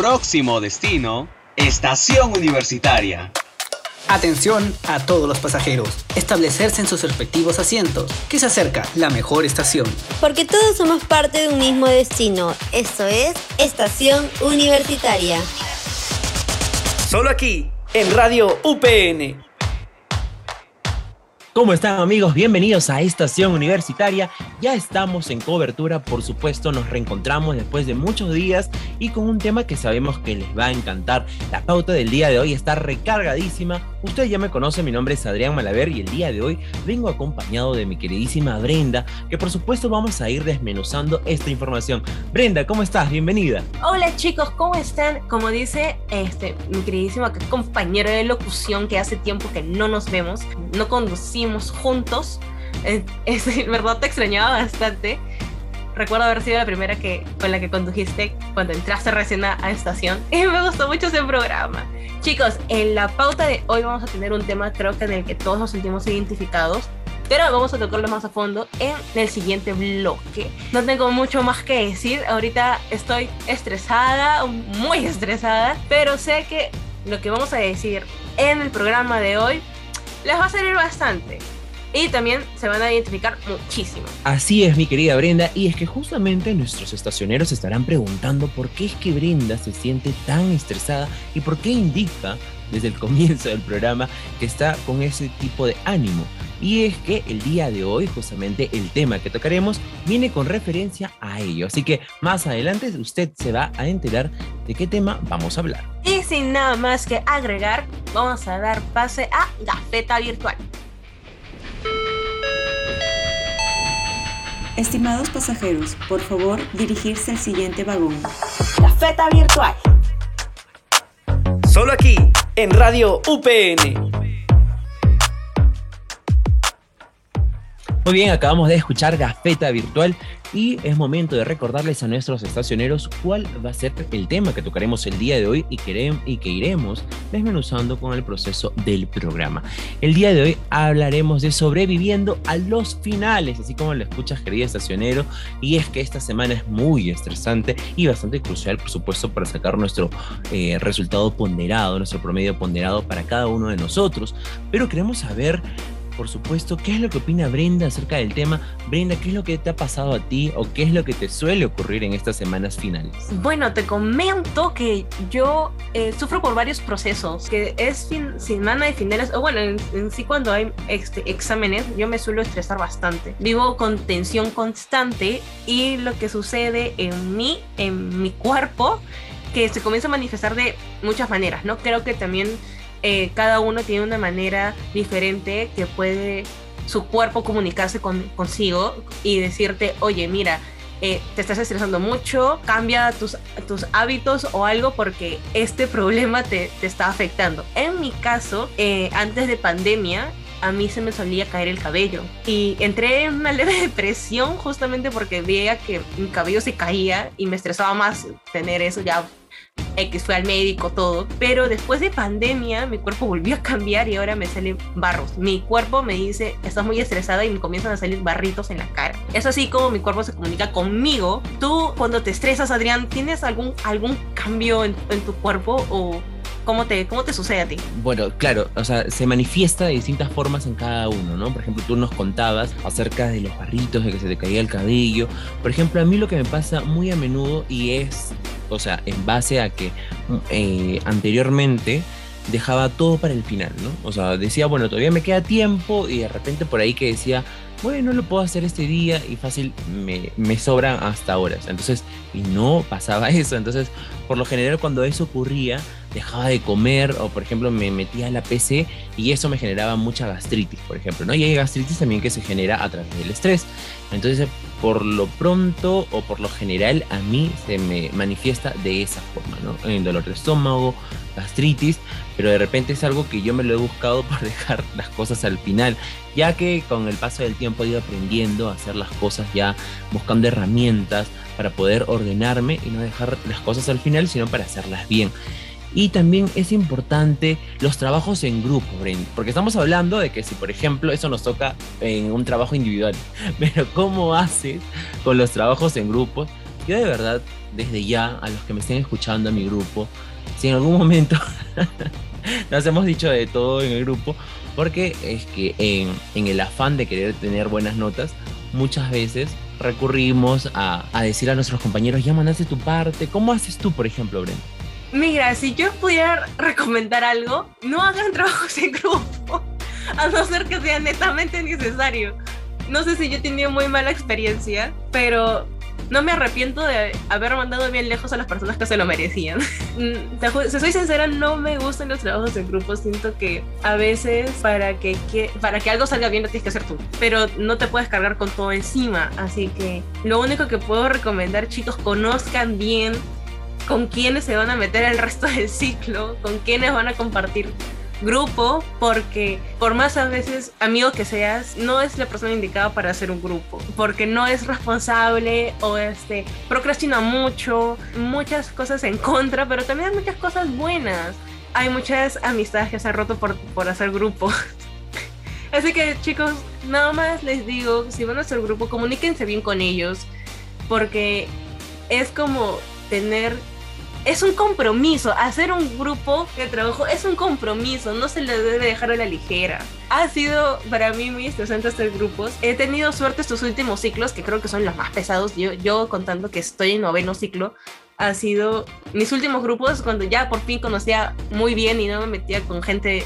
Próximo destino, Estación Universitaria. Atención a todos los pasajeros. Establecerse en sus respectivos asientos, que se acerca la mejor estación. Porque todos somos parte de un mismo destino. Esto es Estación Universitaria. Solo aquí, en Radio UPN. ¿Cómo están amigos? Bienvenidos a Estación Universitaria. Ya estamos en cobertura, por supuesto, nos reencontramos después de muchos días y con un tema que sabemos que les va a encantar. La pauta del día de hoy está recargadísima. Ustedes ya me conocen, mi nombre es Adrián Malaver y el día de hoy vengo acompañado de mi queridísima Brenda, que por supuesto vamos a ir desmenuzando esta información. Brenda, ¿cómo estás? Bienvenida. Hola chicos, ¿cómo están? Como dice este, mi queridísimo compañero de locución que hace tiempo que no nos vemos, no conducimos juntos. Es, verdad, te extrañaba bastante. Recuerdo haber sido la primera que, con la que condujiste cuando entraste recién a, a estación. Y me gustó mucho ese programa. Chicos, en la pauta de hoy vamos a tener un tema creo que en el que todos nos sentimos identificados pero vamos a tocarlo más a fondo en el siguiente bloque. No tengo mucho más que decir, ahorita estoy estresada, muy estresada, pero sé que lo que vamos a decir en el programa de hoy les va a servir bastante. Y también se van a identificar muchísimo. Así es, mi querida Brenda, y es que justamente nuestros estacioneros estarán preguntando por qué es que Brenda se siente tan estresada y por qué indica desde el comienzo del programa que está con ese tipo de ánimo. Y es que el día de hoy, justamente el tema que tocaremos viene con referencia a ello. Así que más adelante usted se va a enterar de qué tema vamos a hablar. Y sin nada más que agregar, vamos a dar pase a Gafeta Virtual. Estimados pasajeros, por favor dirigirse al siguiente vagón. Gafeta Virtual. Solo aquí, en Radio UPN. Muy bien, acabamos de escuchar Gafeta Virtual y es momento de recordarles a nuestros estacioneros cuál va a ser el tema que tocaremos el día de hoy y que, y que iremos desmenuzando con el proceso del programa. El día de hoy hablaremos de sobreviviendo a los finales, así como lo escuchas, querido estacionero, y es que esta semana es muy estresante y bastante crucial, por supuesto, para sacar nuestro eh, resultado ponderado, nuestro promedio ponderado para cada uno de nosotros, pero queremos saber por supuesto, qué es lo que opina Brenda acerca del tema. Brenda, ¿qué es lo que te ha pasado a ti o qué es lo que te suele ocurrir en estas semanas finales? Bueno, te comento que yo eh, sufro por varios procesos, que es fin, semana de finales, o bueno, en, sí cuando hay este, exámenes, yo me suelo estresar bastante. Vivo con tensión constante y lo que sucede en mí, en mi cuerpo, que se comienza a manifestar de muchas maneras, ¿no? Creo que también eh, cada uno tiene una manera diferente que puede su cuerpo comunicarse consigo y decirte, oye, mira, eh, te estás estresando mucho, cambia tus, tus hábitos o algo porque este problema te, te está afectando. En mi caso, eh, antes de pandemia, a mí se me solía caer el cabello y entré en una leve depresión justamente porque veía que mi cabello se caía y me estresaba más tener eso ya X fue al médico, todo. Pero después de pandemia, mi cuerpo volvió a cambiar y ahora me salen barros. Mi cuerpo me dice, estás muy estresada y me comienzan a salir barritos en la cara. Es así como mi cuerpo se comunica conmigo. Tú, cuando te estresas, Adrián, ¿tienes algún, algún cambio en, en tu cuerpo o ¿Cómo te, ¿Cómo te sucede a ti? Bueno, claro, o sea, se manifiesta de distintas formas en cada uno, ¿no? Por ejemplo, tú nos contabas acerca de los barritos, de que se te caía el cabello. Por ejemplo, a mí lo que me pasa muy a menudo y es, o sea, en base a que eh, anteriormente dejaba todo para el final, ¿no? O sea, decía, bueno, todavía me queda tiempo y de repente por ahí que decía, bueno, lo puedo hacer este día y fácil me, me sobran hasta horas. Entonces, y no pasaba eso. Entonces, por lo general cuando eso ocurría, dejaba de comer o por ejemplo me metía a la PC y eso me generaba mucha gastritis, por ejemplo, ¿no? Y hay gastritis también que se genera a través del estrés. Entonces, por lo pronto o por lo general a mí se me manifiesta de esa forma, ¿no? En dolor de estómago, gastritis, pero de repente es algo que yo me lo he buscado por dejar las cosas al final, ya que con el paso del tiempo he ido aprendiendo a hacer las cosas ya buscando herramientas para poder ordenarme y no dejar las cosas al final, sino para hacerlas bien. Y también es importante los trabajos en grupo, porque estamos hablando de que si, por ejemplo, eso nos toca en un trabajo individual, pero ¿cómo haces con los trabajos en grupos? yo de verdad, desde ya, a los que me estén escuchando a mi grupo, si en algún momento nos hemos dicho de todo en el grupo, porque es que en, en el afán de querer tener buenas notas, muchas veces recurrimos a, a, decir a nuestros compañeros, ya mandaste tu parte, ¿cómo haces tú, por ejemplo, Brenda? Mira, si yo pudiera recomendar algo, no hagan trabajos en grupo, a no ser que sea netamente necesario. No sé si yo he tenido muy mala experiencia, pero no me arrepiento de haber mandado bien lejos a las personas que se lo merecían. si soy sincera, no me gustan los trabajos en grupo. Siento que a veces para que, que, para que algo salga bien lo tienes que hacer tú, pero no te puedes cargar con todo encima. Así que lo único que puedo recomendar, chicos, conozcan bien con quiénes se van a meter el resto del ciclo, con quiénes van a compartir grupo porque por más a veces amigo que seas, no es la persona indicada para hacer un grupo, porque no es responsable o este procrastina mucho, muchas cosas en contra, pero también hay muchas cosas buenas. Hay muchas amistades que se han roto por, por hacer grupos. Así que chicos, nada más les digo, si van a hacer grupo, comuníquense bien con ellos, porque es como tener es un compromiso. Hacer un grupo de trabajo es un compromiso, no se le debe dejar a la ligera. Ha sido para mí muy estresante hacer grupos. He tenido suerte estos últimos ciclos, que creo que son los más pesados. Yo, yo contando que estoy en noveno ciclo, ha sido mis últimos grupos cuando ya por fin conocía muy bien y no me metía con gente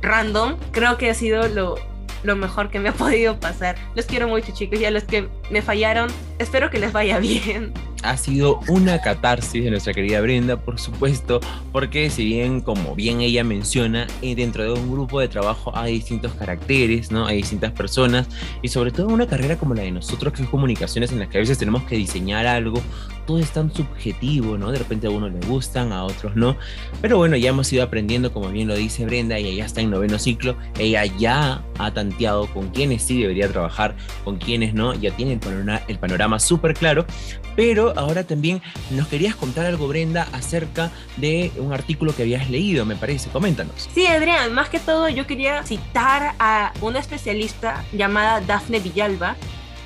random. Creo que ha sido lo, lo mejor que me ha podido pasar. Los quiero mucho chicos y a los que me fallaron, espero que les vaya bien ha sido una catarsis de nuestra querida Brenda, por supuesto, porque si bien, como bien ella menciona, eh, dentro de un grupo de trabajo hay distintos caracteres, ¿no? Hay distintas personas y sobre todo una carrera como la de nosotros, que es comunicaciones en las que a veces tenemos que diseñar algo, todo es tan subjetivo, ¿no? De repente a uno le gustan, a otros no. Pero bueno, ya hemos ido aprendiendo, como bien lo dice Brenda, ella ya está en noveno ciclo, ella ya ha tanteado con quienes sí debería trabajar, con quienes no, ya tiene el panorama súper claro, pero ahora también nos querías contar algo, Brenda, acerca de un artículo que habías leído, me parece. Coméntanos. Sí, Adrián, más que todo yo quería citar a una especialista llamada Dafne Villalba,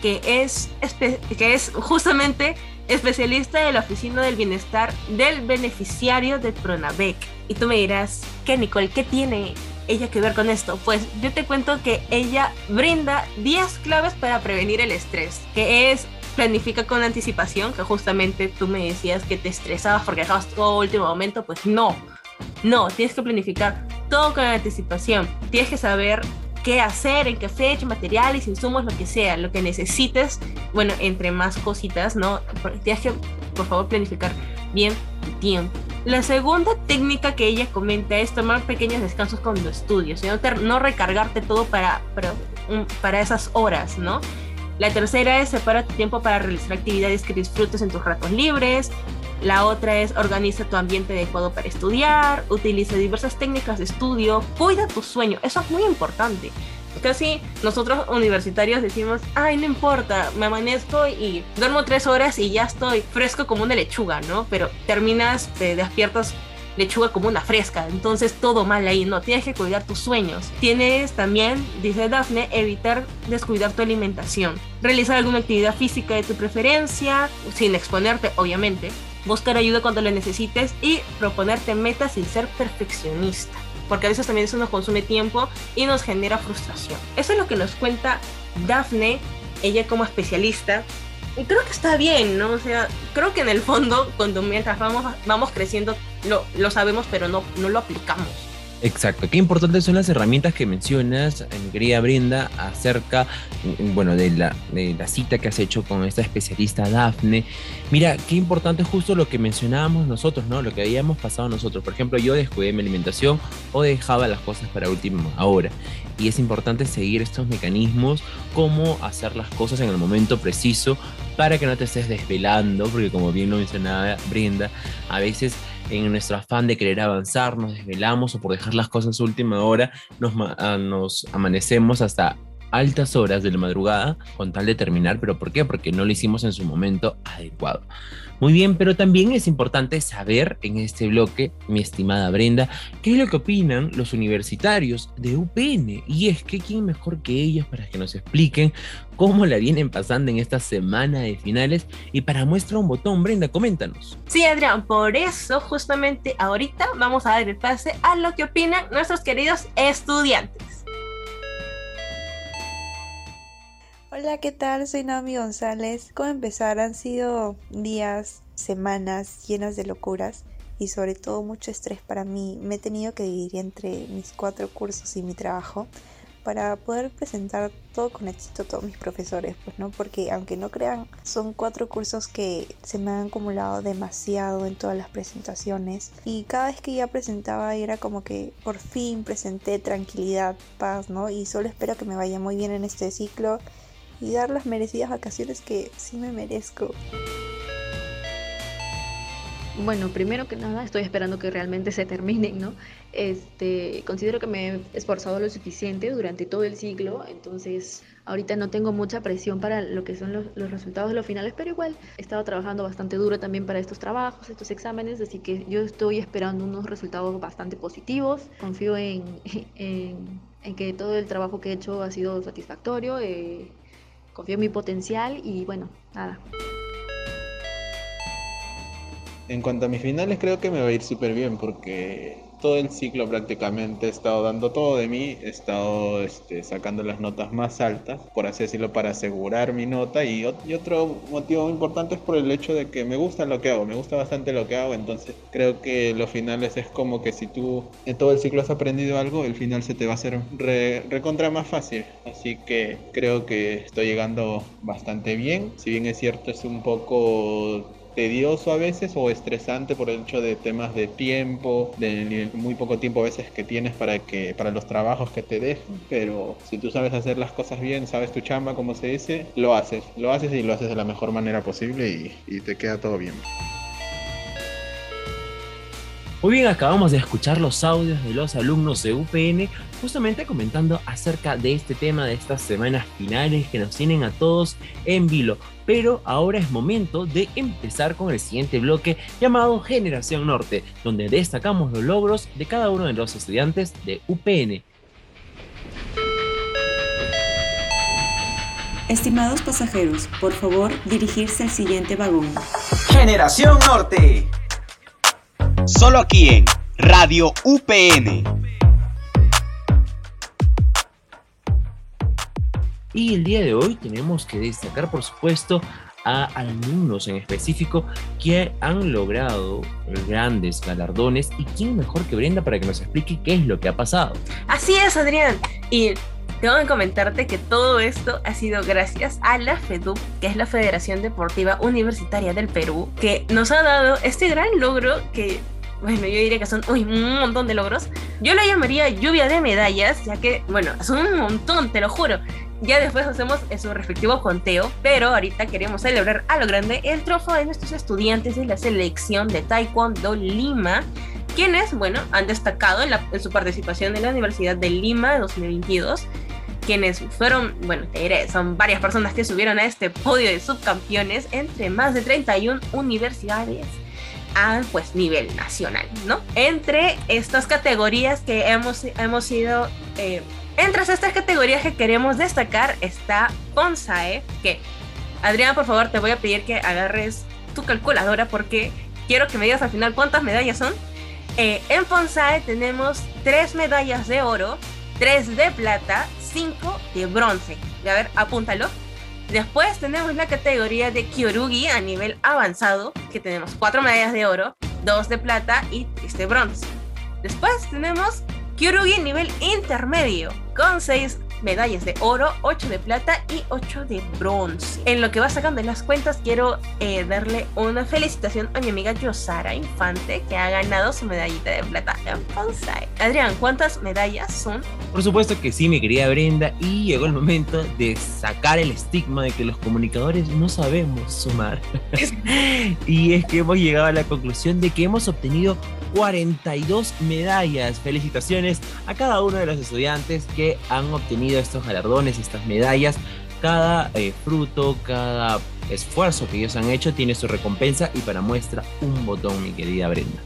que es, que es justamente especialista de la Oficina del Bienestar del beneficiario de Pronavec. Y tú me dirás, ¿qué Nicole? ¿Qué tiene ella que ver con esto? Pues yo te cuento que ella brinda 10 claves para prevenir el estrés, que es planifica con anticipación, que justamente tú me decías que te estresabas porque dejabas todo último momento, pues no, no, tienes que planificar todo con anticipación, tienes que saber qué hacer, en qué fecha, materiales, insumos, lo que sea, lo que necesites, bueno, entre más cositas, ¿no? Tienes que, por favor, planificar bien tu tiempo. La segunda técnica que ella comenta es tomar pequeños descansos cuando estudios, no, no recargarte todo para, para, para esas horas, ¿no? La tercera es separa tu tiempo para realizar actividades que disfrutes en tus ratos libres. La otra es organiza tu ambiente adecuado para estudiar, utiliza diversas técnicas de estudio, cuida tu sueño, eso es muy importante. Casi nosotros universitarios decimos, ay, no importa, me amanezco y duermo tres horas y ya estoy fresco como una lechuga, ¿no? Pero terminas, te despiertas lechuga como una fresca, entonces todo mal ahí, no, tienes que cuidar tus sueños. Tienes también, dice Dafne, evitar descuidar tu alimentación, realizar alguna actividad física de tu preferencia, sin exponerte, obviamente, buscar ayuda cuando la necesites y proponerte metas sin ser perfeccionista, porque a veces también eso nos consume tiempo y nos genera frustración. Eso es lo que nos cuenta Dafne, ella como especialista y creo que está bien, ¿no? O sea, creo que en el fondo, cuando mientras vamos, vamos creciendo, lo, lo sabemos, pero no, no lo aplicamos. Exacto, qué importantes son las herramientas que mencionas, eh, mi querida Brenda, acerca, mm, bueno, de la, de la cita que has hecho con esta especialista Dafne. Mira, qué importante es justo lo que mencionábamos nosotros, ¿no? Lo que habíamos pasado nosotros. Por ejemplo, yo descuidé mi alimentación o dejaba las cosas para última hora. Y es importante seguir estos mecanismos, cómo hacer las cosas en el momento preciso para que no te estés desvelando, porque como bien lo mencionaba Brenda, a veces en nuestro afán de querer avanzar, nos desvelamos o por dejar las cosas a última hora, nos, ah, nos amanecemos hasta altas horas de la madrugada con tal de terminar, pero ¿por qué? Porque no lo hicimos en su momento adecuado. Muy bien, pero también es importante saber en este bloque, mi estimada Brenda, qué es lo que opinan los universitarios de UPN. Y es que quién mejor que ellos para que nos expliquen cómo la vienen pasando en esta semana de finales. Y para muestra un botón, Brenda, coméntanos. Sí, Adrián, por eso justamente ahorita vamos a dar el pase a lo que opinan nuestros queridos estudiantes. Hola, ¿qué tal? Soy Naomi González. ¿Cómo empezar? Han sido días, semanas llenas de locuras y sobre todo mucho estrés para mí. Me he tenido que dividir entre mis cuatro cursos y mi trabajo para poder presentar todo con éxito a todos mis profesores, pues no, porque aunque no crean, son cuatro cursos que se me han acumulado demasiado en todas las presentaciones y cada vez que ya presentaba era como que por fin presenté tranquilidad, paz, ¿no? Y solo espero que me vaya muy bien en este ciclo y dar las merecidas vacaciones que sí me merezco. Bueno, primero que nada, estoy esperando que realmente se terminen, ¿no? Este, considero que me he esforzado lo suficiente durante todo el ciclo, entonces ahorita no tengo mucha presión para lo que son los, los, resultados de los finales, pero igual he estado trabajando bastante duro también para estos trabajos, estos exámenes, así que yo estoy esperando unos resultados bastante positivos. Confío en, en, en que todo el trabajo que he hecho ha sido satisfactorio. Eh, confío en mi potencial y bueno, nada. En cuanto a mis finales, creo que me va a ir súper bien porque todo el ciclo prácticamente he estado dando todo de mí, he estado este, sacando las notas más altas, por así decirlo, para asegurar mi nota. Y, otro motivo importante es por el hecho de que me gusta lo que hago, me gusta bastante lo que hago, entonces creo que los finales es como que si tú en todo el ciclo has aprendido algo, el final se te va a hacer re, recontra más fácil. Así que creo que estoy llegando bastante bien, si bien es cierto es un poco tedioso a veces o estresante por el hecho de temas de tiempo, de muy poco tiempo a veces que tienes para que para los trabajos que te dejan, pero si tú sabes hacer las cosas bien, sabes tu chamba como se dice, lo haces, lo haces y lo haces de la mejor manera posible y, y te queda todo bien. Muy bien, acabamos de escuchar los audios de los alumnos de UPN justamente comentando acerca de este tema de estas semanas finales que nos tienen a todos en vilo. Pero ahora es momento de empezar con el siguiente bloque llamado Generación Norte, donde destacamos los logros de cada uno de los estudiantes de UPN. Estimados pasajeros, por favor dirigirse al siguiente vagón. Generación Norte. Solo aquí en Radio UPN. Y el día de hoy tenemos que destacar, por supuesto, a alumnos en específico que han logrado grandes galardones y quién mejor que Brenda para que nos explique qué es lo que ha pasado. Así es, Adrián. Y tengo que comentarte que todo esto ha sido gracias a la FEDUP, que es la Federación Deportiva Universitaria del Perú, que nos ha dado este gran logro que bueno, yo diría que son uy, un montón de logros. Yo lo llamaría lluvia de medallas, ya que, bueno, son un montón, te lo juro. Ya después hacemos su respectivo conteo, pero ahorita queremos celebrar a lo grande el trofeo de nuestros estudiantes de la selección de Taekwondo Lima, quienes, bueno, han destacado en, la, en su participación en la Universidad de Lima 2022 quienes fueron, bueno, son varias personas que subieron a este podio de subcampeones entre más de 31 universidades a pues nivel nacional, ¿no? Entre estas categorías que hemos, hemos ido, eh, entre estas categorías que queremos destacar está Ponsae, que Adrián, por favor, te voy a pedir que agarres tu calculadora porque quiero que me digas al final cuántas medallas son. Eh, en Ponsae tenemos tres medallas de oro, tres de plata, cinco de bronce. A ver, apúntalo. Después tenemos la categoría de Kyorugi a nivel avanzado, que tenemos cuatro medallas de oro, dos de plata y tres de bronce. Después tenemos Kyorugi nivel intermedio, con seis medallas de oro, 8 de plata y 8 de bronce. En lo que va sacando las cuentas, quiero eh, darle una felicitación a mi amiga Yosara Infante, que ha ganado su medallita de plata en Bonsai. Adrián, ¿cuántas medallas son? Por supuesto que sí, mi querida Brenda, y llegó el momento de sacar el estigma de que los comunicadores no sabemos sumar. y es que hemos llegado a la conclusión de que hemos obtenido 42 medallas. Felicitaciones a cada uno de los estudiantes que han obtenido estos galardones, estas medallas. Cada eh, fruto, cada esfuerzo que ellos han hecho tiene su recompensa y para muestra un botón, mi querida Brenda.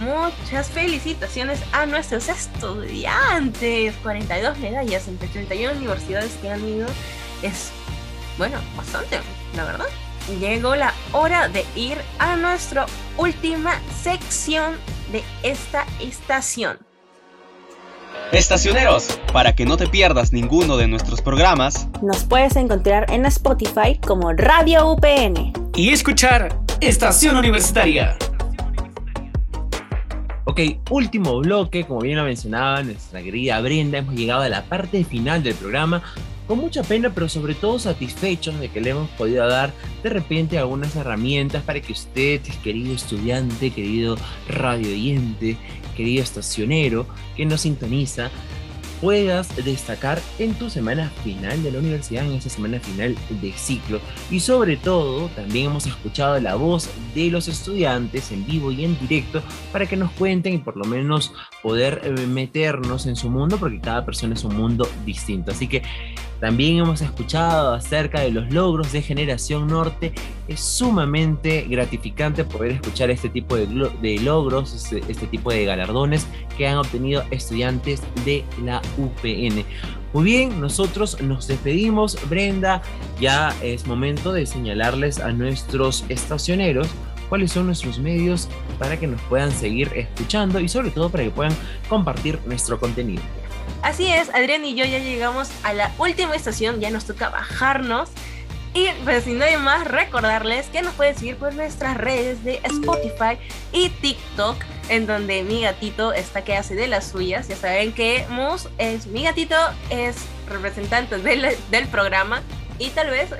Muchas felicitaciones a nuestros estudiantes. 42 medallas entre 31 universidades que han ido. Es, bueno, bastante, la verdad. Llegó la hora de ir a nuestra última sección de esta estación. Estacioneros, para que no te pierdas ninguno de nuestros programas, nos puedes encontrar en Spotify como Radio UPN. Y escuchar Estación Universitaria. Ok, último bloque, como bien lo mencionaba nuestra querida Brenda, hemos llegado a la parte final del programa con mucha pena, pero sobre todo satisfechos de que le hemos podido dar de repente algunas herramientas para que usted, querido estudiante, querido radio oyente, querido estacionero que nos sintoniza, puedas destacar en tu semana final de la universidad, en esa semana final de ciclo. Y sobre todo, también hemos escuchado la voz de los estudiantes en vivo y en directo para que nos cuenten y por lo menos poder eh, meternos en su mundo, porque cada persona es un mundo distinto. Así que también hemos escuchado acerca de los logros de Generación Norte. Es sumamente gratificante poder escuchar este tipo de, logros, este, este, tipo de galardones que han obtenido estudiantes de la UPN. Muy bien, nosotros nos despedimos. Brenda, ya es momento de señalarles a nuestros estacioneros cuáles son nuestros medios para que nos puedan seguir escuchando y sobre todo para que puedan compartir nuestro contenido. Así es, Adrián y yo ya llegamos a la última estación, ya nos toca bajarnos. Y pues sin nada más, recordarles que nos pueden seguir por nuestras redes de Spotify y TikTok, en donde mi gatito está que hace de las suyas. Ya saben que Mus es mi gatito, es representante del, del programa y tal vez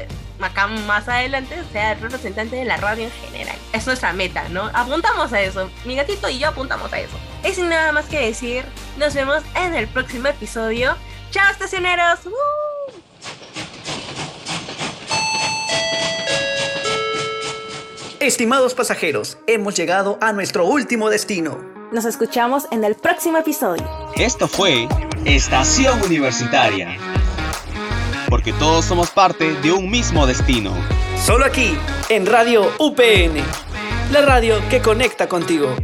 acá más adelante sea representante de la radio en general. Es nuestra meta, ¿no? Apuntamos a eso. Mi gatito y yo apuntamos a eso. Y sin nada más que decir, nos vemos en el próximo episodio. ¡Chao, estacioneros! Estimados pasajeros, hemos llegado a nuestro último destino. Nos escuchamos en el próximo episodio. Esto fue Estación Universitaria porque todos somos parte de un mismo destino. Solo aquí, en Radio UPN, la radio que conecta contigo.